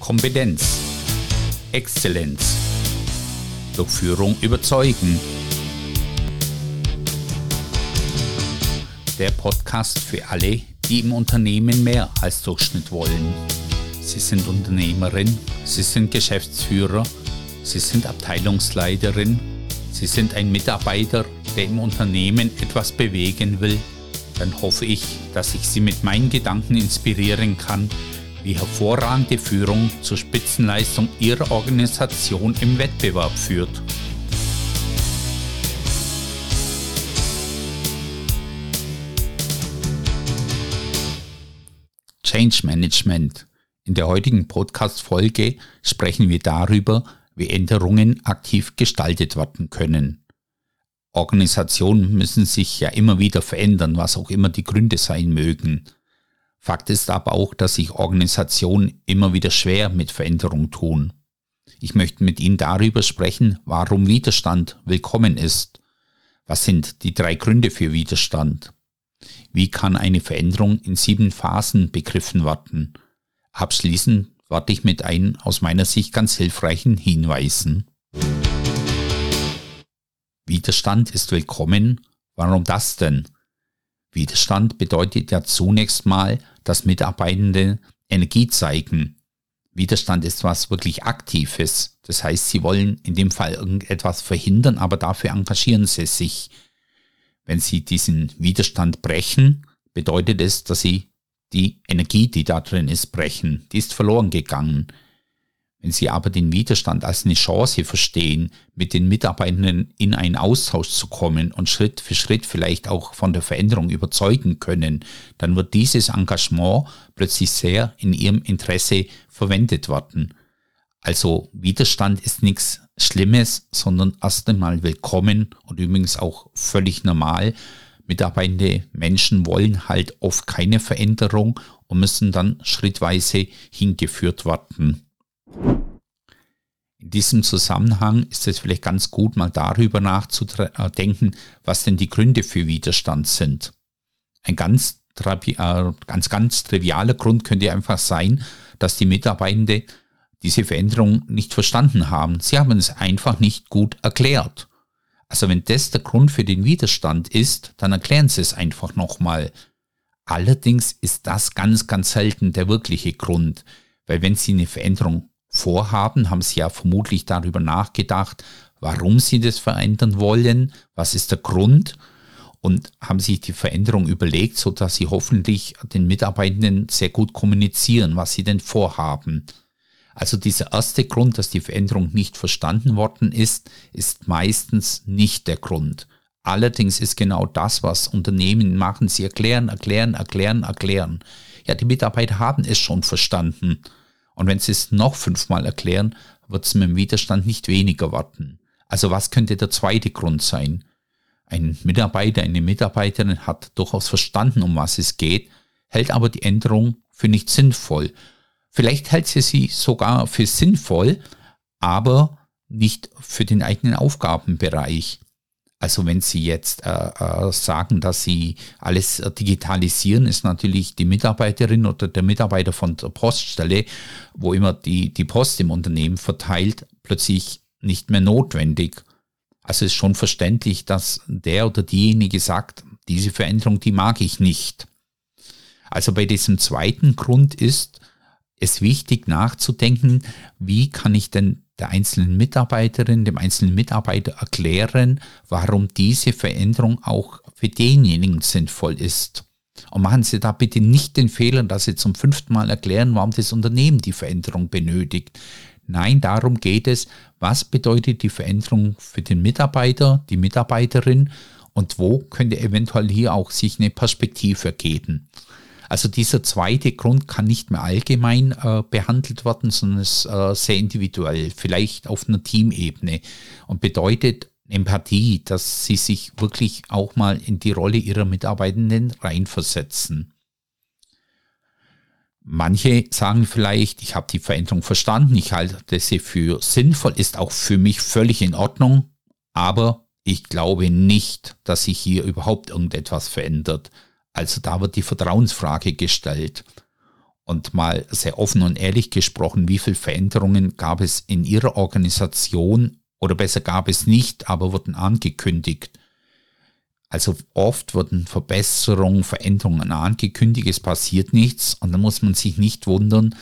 Kompetenz, Exzellenz, durch Führung überzeugen. Der Podcast für alle, die im Unternehmen mehr als Durchschnitt wollen. Sie sind Unternehmerin, Sie sind Geschäftsführer, Sie sind Abteilungsleiterin, Sie sind ein Mitarbeiter, der im Unternehmen etwas bewegen will. Dann hoffe ich, dass ich Sie mit meinen Gedanken inspirieren kann, wie hervorragende Führung zur Spitzenleistung Ihrer Organisation im Wettbewerb führt. Change Management. In der heutigen Podcast-Folge sprechen wir darüber, wie Änderungen aktiv gestaltet werden können. Organisationen müssen sich ja immer wieder verändern, was auch immer die Gründe sein mögen. Fakt ist aber auch, dass sich Organisationen immer wieder schwer mit Veränderung tun. Ich möchte mit Ihnen darüber sprechen, warum Widerstand willkommen ist. Was sind die drei Gründe für Widerstand? Wie kann eine Veränderung in sieben Phasen begriffen werden? Abschließend warte ich mit ein aus meiner Sicht ganz hilfreichen Hinweisen. Widerstand ist willkommen. Warum das denn? Widerstand bedeutet ja zunächst mal, dass Mitarbeitende Energie zeigen. Widerstand ist was wirklich Aktives. Das heißt, sie wollen in dem Fall irgendetwas verhindern, aber dafür engagieren sie sich. Wenn sie diesen Widerstand brechen, bedeutet es, dass sie die Energie, die da drin ist, brechen. Die ist verloren gegangen. Wenn Sie aber den Widerstand als eine Chance verstehen, mit den Mitarbeitenden in einen Austausch zu kommen und Schritt für Schritt vielleicht auch von der Veränderung überzeugen können, dann wird dieses Engagement plötzlich sehr in Ihrem Interesse verwendet werden. Also Widerstand ist nichts Schlimmes, sondern erst einmal willkommen und übrigens auch völlig normal. Mitarbeitende Menschen wollen halt oft keine Veränderung und müssen dann schrittweise hingeführt werden. In diesem Zusammenhang ist es vielleicht ganz gut, mal darüber nachzudenken, was denn die Gründe für Widerstand sind. Ein ganz, äh, ganz, ganz trivialer Grund könnte einfach sein, dass die Mitarbeitende diese Veränderung nicht verstanden haben. Sie haben es einfach nicht gut erklärt. Also wenn das der Grund für den Widerstand ist, dann erklären Sie es einfach nochmal. Allerdings ist das ganz, ganz selten der wirkliche Grund, weil wenn Sie eine Veränderung vorhaben, haben sie ja vermutlich darüber nachgedacht, warum sie das verändern wollen, was ist der Grund und haben sich die Veränderung überlegt, so dass sie hoffentlich den Mitarbeitenden sehr gut kommunizieren, was sie denn vorhaben. Also dieser erste Grund, dass die Veränderung nicht verstanden worden ist, ist meistens nicht der Grund. Allerdings ist genau das, was Unternehmen machen. Sie erklären, erklären, erklären, erklären. Ja, die Mitarbeiter haben es schon verstanden. Und wenn Sie es noch fünfmal erklären, wird es mit dem Widerstand nicht weniger warten. Also was könnte der zweite Grund sein? Ein Mitarbeiter, eine Mitarbeiterin hat durchaus verstanden, um was es geht, hält aber die Änderung für nicht sinnvoll. Vielleicht hält sie sie sogar für sinnvoll, aber nicht für den eigenen Aufgabenbereich. Also wenn Sie jetzt äh, äh, sagen, dass Sie alles digitalisieren, ist natürlich die Mitarbeiterin oder der Mitarbeiter von der Poststelle, wo immer die, die Post im Unternehmen verteilt, plötzlich nicht mehr notwendig. Also ist schon verständlich, dass der oder diejenige sagt, diese Veränderung, die mag ich nicht. Also bei diesem zweiten Grund ist es wichtig nachzudenken, wie kann ich denn der einzelnen Mitarbeiterin, dem einzelnen Mitarbeiter erklären, warum diese Veränderung auch für denjenigen sinnvoll ist. Und machen Sie da bitte nicht den Fehler, dass Sie zum fünften Mal erklären, warum das Unternehmen die Veränderung benötigt. Nein, darum geht es, was bedeutet die Veränderung für den Mitarbeiter, die Mitarbeiterin und wo könnte eventuell hier auch sich eine Perspektive geben. Also dieser zweite Grund kann nicht mehr allgemein äh, behandelt werden, sondern ist äh, sehr individuell, vielleicht auf einer Teamebene und bedeutet Empathie, dass sie sich wirklich auch mal in die Rolle ihrer Mitarbeitenden reinversetzen. Manche sagen vielleicht, ich habe die Veränderung verstanden, ich halte sie für sinnvoll, ist auch für mich völlig in Ordnung, aber ich glaube nicht, dass sich hier überhaupt irgendetwas verändert. Also da wird die Vertrauensfrage gestellt. Und mal sehr offen und ehrlich gesprochen, wie viele Veränderungen gab es in Ihrer Organisation oder besser gab es nicht, aber wurden angekündigt? Also oft wurden Verbesserungen, Veränderungen angekündigt, es passiert nichts und dann muss man sich nicht wundern,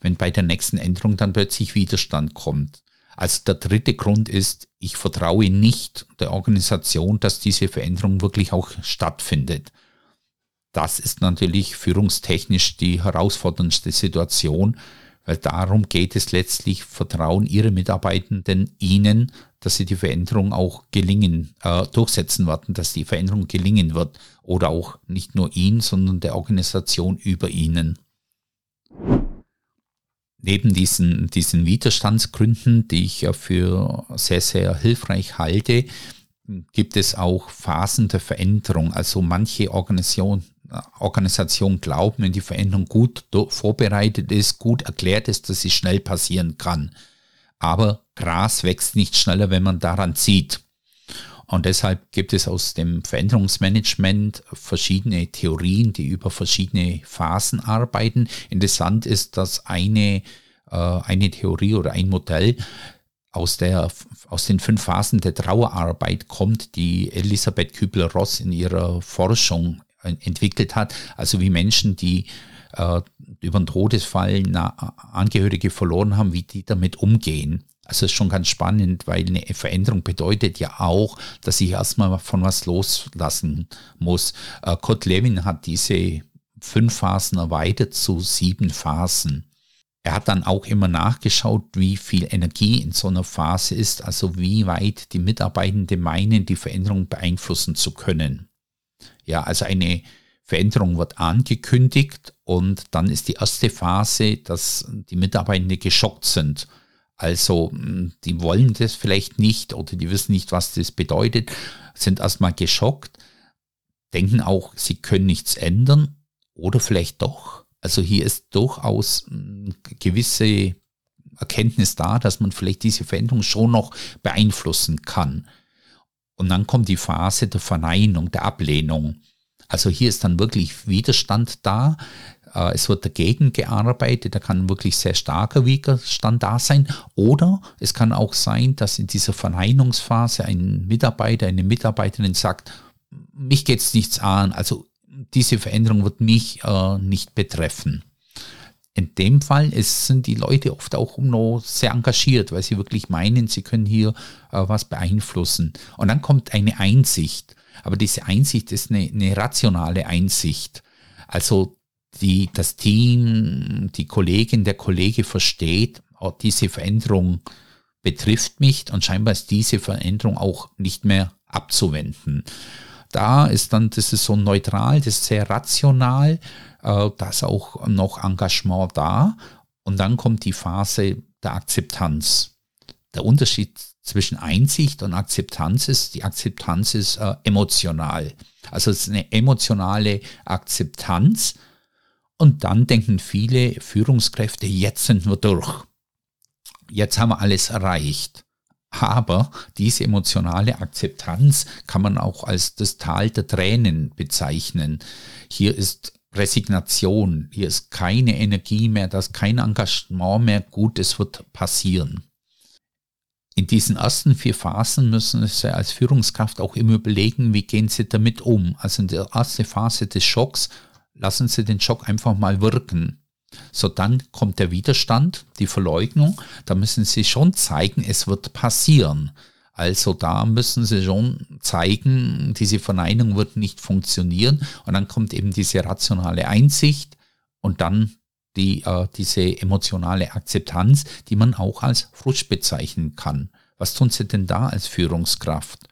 wenn bei der nächsten Änderung dann plötzlich Widerstand kommt. Also der dritte Grund ist, ich vertraue nicht der Organisation, dass diese Veränderung wirklich auch stattfindet. Das ist natürlich führungstechnisch die herausforderndste Situation, weil darum geht es letztlich, vertrauen Ihre Mitarbeitenden Ihnen, dass sie die Veränderung auch gelingen, äh, durchsetzen werden, dass die Veränderung gelingen wird oder auch nicht nur Ihnen, sondern der Organisation über Ihnen. Neben diesen, diesen Widerstandsgründen, die ich ja für sehr, sehr hilfreich halte, gibt es auch Phasen der Veränderung. Also manche Organisation, Organisation glauben, wenn die Veränderung gut vorbereitet ist, gut erklärt ist, dass sie schnell passieren kann. Aber Gras wächst nicht schneller, wenn man daran zieht. Und deshalb gibt es aus dem Veränderungsmanagement verschiedene Theorien, die über verschiedene Phasen arbeiten. Interessant ist, dass eine, äh, eine Theorie oder ein Modell aus, der, aus den fünf Phasen der Trauerarbeit kommt, die Elisabeth Kübler-Ross in ihrer Forschung entwickelt hat. Also wie Menschen, die äh, über einen Todesfall Angehörige verloren haben, wie die damit umgehen. Also ist schon ganz spannend, weil eine Veränderung bedeutet ja auch, dass ich erstmal von was loslassen muss. Äh, Kurt Lewin hat diese fünf Phasen erweitert zu sieben Phasen. Er hat dann auch immer nachgeschaut, wie viel Energie in so einer Phase ist, also wie weit die Mitarbeitenden meinen, die Veränderung beeinflussen zu können. Ja, also eine Veränderung wird angekündigt und dann ist die erste Phase, dass die Mitarbeitenden geschockt sind also hm, die wollen das vielleicht nicht oder die wissen nicht, was das bedeutet, sind erstmal geschockt, denken auch, sie können nichts ändern oder vielleicht doch. Also hier ist durchaus hm, gewisse Erkenntnis da, dass man vielleicht diese Veränderung schon noch beeinflussen kann. Und dann kommt die Phase der Verneinung, der Ablehnung. Also hier ist dann wirklich Widerstand da. Äh, es wird dagegen gearbeitet, da kann wirklich sehr starker Widerstand da sein. Oder es kann auch sein, dass in dieser Verneinungsphase ein Mitarbeiter, eine Mitarbeiterin sagt, mich geht es nichts an, also diese Veränderung wird mich äh, nicht betreffen. In dem Fall ist, sind die Leute oft auch noch sehr engagiert, weil sie wirklich meinen, sie können hier äh, was beeinflussen. Und dann kommt eine Einsicht. Aber diese Einsicht ist eine, eine rationale Einsicht. Also die, das Team, die Kollegin, der Kollege versteht, oh, diese Veränderung betrifft mich und scheinbar ist diese Veränderung auch nicht mehr abzuwenden. Da ist dann, das ist so neutral, das ist sehr rational, äh, da ist auch noch Engagement da und dann kommt die Phase der Akzeptanz. Der Unterschied zwischen Einsicht und Akzeptanz ist, die Akzeptanz ist äh, emotional. Also es ist eine emotionale Akzeptanz, und dann denken viele Führungskräfte, jetzt sind wir durch. Jetzt haben wir alles erreicht. Aber diese emotionale Akzeptanz kann man auch als das Tal der Tränen bezeichnen. Hier ist Resignation, hier ist keine Energie mehr, da ist kein Engagement mehr, gut, es wird passieren. In diesen ersten vier Phasen müssen Sie als Führungskraft auch immer überlegen, wie gehen Sie damit um. Also in der ersten Phase des Schocks lassen Sie den Schock einfach mal wirken. So, dann kommt der Widerstand, die Verleugnung. Da müssen Sie schon zeigen, es wird passieren. Also da müssen Sie schon zeigen, diese Verneinung wird nicht funktionieren. Und dann kommt eben diese rationale Einsicht und dann die, äh, diese emotionale Akzeptanz, die man auch als Frust bezeichnen kann. Was tun Sie denn da als Führungskraft?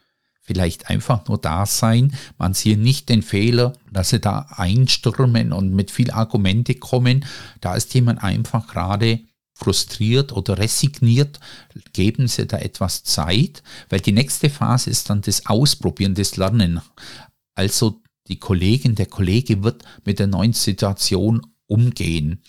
vielleicht einfach nur da sein. Man sieht nicht den Fehler, dass sie da einstürmen und mit viel Argumente kommen. Da ist jemand einfach gerade frustriert oder resigniert, geben Sie da etwas Zeit, weil die nächste Phase ist dann das Ausprobieren, das Lernen. Also die Kollegin, der Kollege wird mit der neuen Situation umgehen.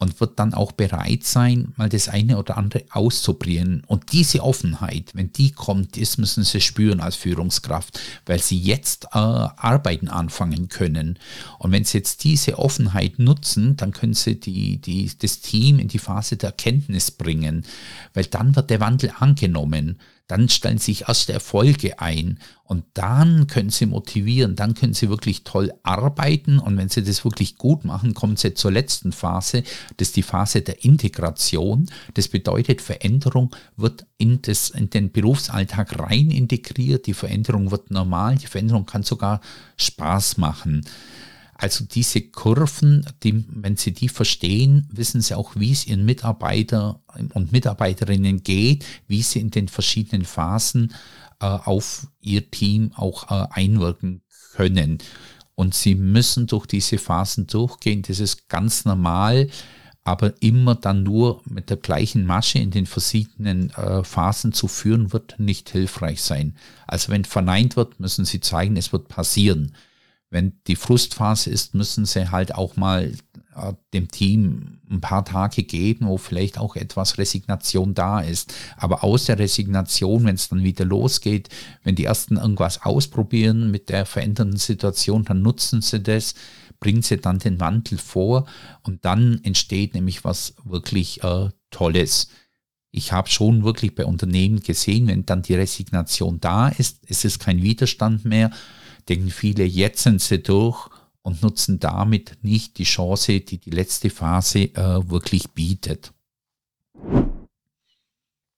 Und wird dann auch bereit sein, mal das eine oder andere auszuprobieren. Und diese Offenheit, wenn die kommt, ist, müssen sie spüren als Führungskraft, weil sie jetzt äh, Arbeiten anfangen können. Und wenn sie jetzt diese Offenheit nutzen, dann können sie die, die, das Team in die Phase der Erkenntnis bringen, weil dann wird der Wandel angenommen dann stellen sich erste Erfolge ein und dann können sie motivieren, dann können sie wirklich toll arbeiten und wenn sie das wirklich gut machen, kommen sie zur letzten Phase, das ist die Phase der Integration. Das bedeutet, Veränderung wird in, das, in den Berufsalltag rein integriert, die Veränderung wird normal, die Veränderung kann sogar Spaß machen. Also diese Kurven, die, wenn Sie die verstehen, wissen Sie auch, wie es Ihren Mitarbeiter und Mitarbeiterinnen geht, wie sie in den verschiedenen Phasen äh, auf Ihr Team auch äh, einwirken können. Und Sie müssen durch diese Phasen durchgehen. Das ist ganz normal, aber immer dann nur mit der gleichen Masche in den verschiedenen äh, Phasen zu führen, wird nicht hilfreich sein. Also wenn verneint wird, müssen Sie zeigen, es wird passieren wenn die Frustphase ist, müssen sie halt auch mal äh, dem Team ein paar Tage geben, wo vielleicht auch etwas Resignation da ist. Aber aus der Resignation, wenn es dann wieder losgeht, wenn die ersten irgendwas ausprobieren mit der verändernden Situation, dann nutzen sie das, bringen sie dann den Wandel vor und dann entsteht nämlich was wirklich äh, Tolles. Ich habe schon wirklich bei Unternehmen gesehen, wenn dann die Resignation da ist, ist es kein Widerstand mehr, denken viele, jetzt sind sie durch und nutzen damit nicht die Chance, die die letzte Phase äh, wirklich bietet.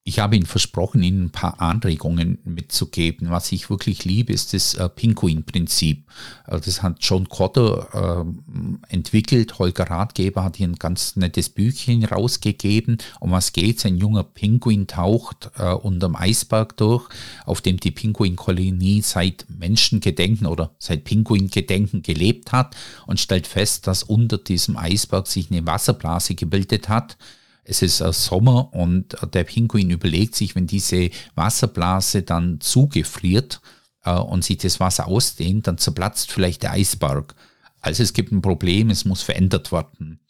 Ich habe Ihnen versprochen, Ihnen ein paar Anregungen mitzugeben. Was ich wirklich liebe, ist das äh, Pinguin-Prinzip. Äh, das hat John Cotter äh, entwickelt. Holger Ratgeber hat hier ein ganz nettes Büchchen rausgegeben. Um was geht's? Ein junger Pinguin taucht äh, unterm Eisberg durch, auf dem die Pinguinkolonie seit Menschengedenken oder seit Pinguingedenken gelebt hat und stellt fest, dass unter diesem Eisberg sich eine Wasserblase gebildet hat es ist Sommer und der Pinguin überlegt sich, wenn diese Wasserblase dann zugefriert äh, und sich das Wasser ausdehnt, dann zerplatzt vielleicht der Eisberg. Also es gibt ein Problem, es muss verändert werden.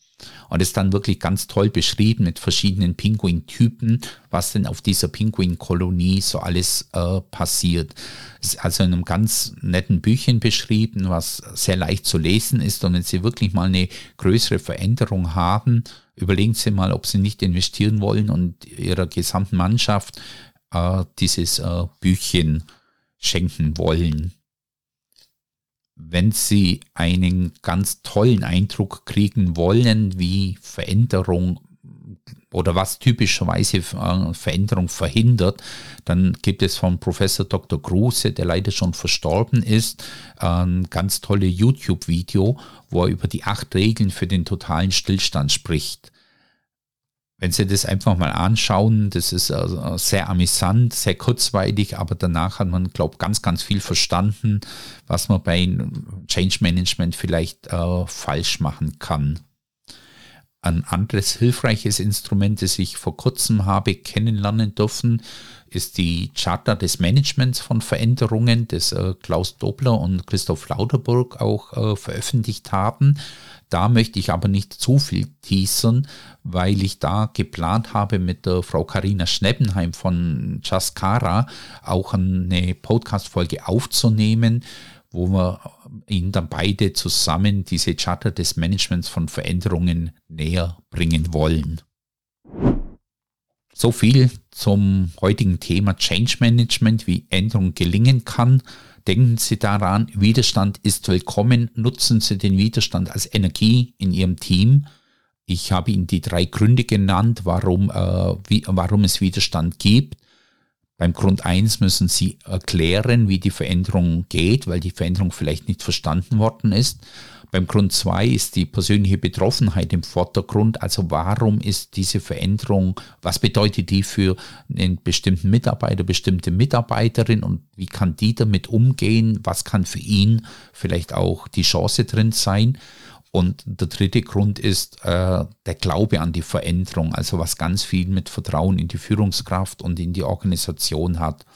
Und es ist dann wirklich ganz toll beschrieben mit verschiedenen Pinguin-Typen, was denn auf dieser Pinguin-Kolonie so alles äh, passiert. Ist also in einem ganz netten Büchchen beschrieben, was sehr leicht zu lesen ist. Und wenn Sie wirklich mal eine größere Veränderung haben, überlegen Sie mal, ob Sie nicht investieren wollen und Ihrer gesamten Mannschaft äh, dieses äh, Büchchen schenken wollen. Wenn Sie einen ganz tollen Eindruck kriegen wollen, wie Veränderung oder was typischerweise äh, Veränderung verhindert, dann gibt es von Professor Dr. Kruse, der leider schon verstorben ist, ein ganz tolle YouTube-Video, wo er über die acht Regeln für den totalen Stillstand spricht. Wenn Sie das einfach mal anschauen, das ist also sehr amüsant, sehr kurzweilig, aber danach hat man, glaube ich, ganz, ganz viel verstanden, was man bei Change Management vielleicht äh, falsch machen kann. Ein anderes hilfreiches Instrument, das ich vor kurzem habe kennenlernen dürfen, ist die Charta des Managements von Veränderungen, das äh, Klaus Dobler und Christoph Lauterburg auch äh, veröffentlicht haben. Da möchte ich aber nicht zu viel teasern, weil ich da geplant habe, mit der Frau Karina Schneppenheim von Jaskara auch eine Podcast-Folge aufzunehmen, wo wir Ihnen dann beide zusammen diese Charter des Managements von Veränderungen näher bringen wollen. So viel zum heutigen Thema Change Management, wie Änderung gelingen kann. Denken Sie daran, Widerstand ist willkommen. Nutzen Sie den Widerstand als Energie in Ihrem Team. Ich habe Ihnen die drei Gründe genannt, warum, äh, wie, warum es Widerstand gibt. Beim Grund 1 müssen Sie erklären, wie die Veränderung geht, weil die Veränderung vielleicht nicht verstanden worden ist. Beim Grund 2 ist die persönliche Betroffenheit im Vordergrund. Also warum ist diese Veränderung, was bedeutet die für einen bestimmten Mitarbeiter, bestimmte Mitarbeiterin und wie kann die damit umgehen? Was kann für ihn vielleicht auch die Chance drin sein? Und der dritte Grund ist äh, der Glaube an die Veränderung, also was ganz viel mit Vertrauen in die Führungskraft und in die Organisation hat.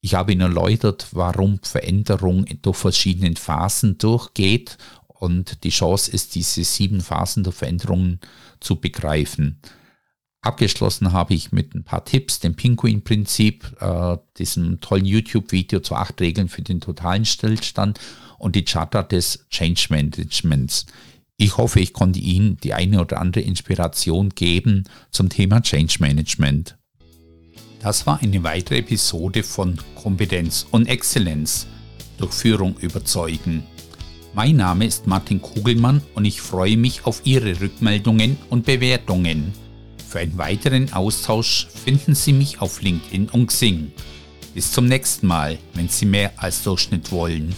Ich habe Ihnen erläutert, warum Veränderung durch verschiedene Phasen durchgeht und die Chance ist, diese sieben Phasen der Veränderungen zu begreifen. Abgeschlossen habe ich mit ein paar Tipps, dem Pinguin-Prinzip, äh, diesem tollen YouTube-Video zu acht Regeln für den totalen Stillstand und die Charta des Change Managements. Ich hoffe, ich konnte Ihnen die eine oder andere Inspiration geben zum Thema Change Management. Das war eine weitere Episode von Kompetenz und Exzellenz durch Führung überzeugen. Mein Name ist Martin Kugelmann und ich freue mich auf Ihre Rückmeldungen und Bewertungen. Für einen weiteren Austausch finden Sie mich auf LinkedIn und Xing. Bis zum nächsten Mal, wenn Sie mehr als Durchschnitt wollen.